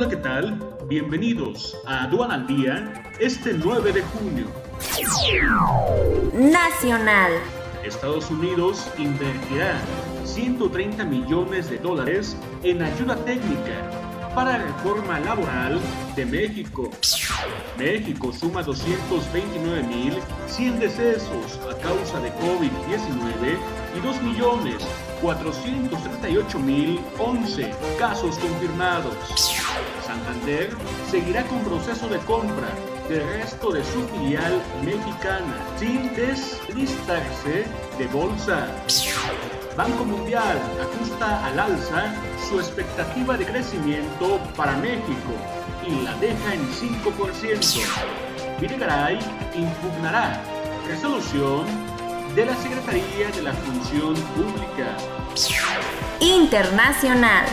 Hola, ¿qué tal? Bienvenidos a Aduan al Día este 9 de junio. Nacional. Estados Unidos invertirá 130 millones de dólares en ayuda técnica para la reforma laboral de México. México suma 229.100 decesos a causa de COVID-19 y 2.438.011 casos confirmados. Santander seguirá con proceso de compra del resto de su filial mexicana sin deslistarse de bolsa. Banco Mundial ajusta al alza su expectativa de crecimiento para México y la deja en 5%. Videgaray impugnará resolución de la Secretaría de la Función Pública. Internacional.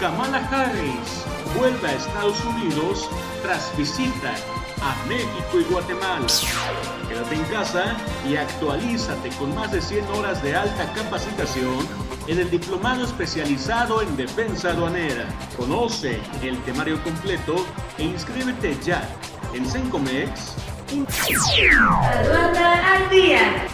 Kamala Harris vuelve a Estados Unidos tras visita a México y Guatemala. Quédate en casa y actualízate con más de 100 horas de alta capacitación en el Diplomado Especializado en Defensa Aduanera. Conoce el temario completo e inscríbete ya en Sencomex. Aduana al día.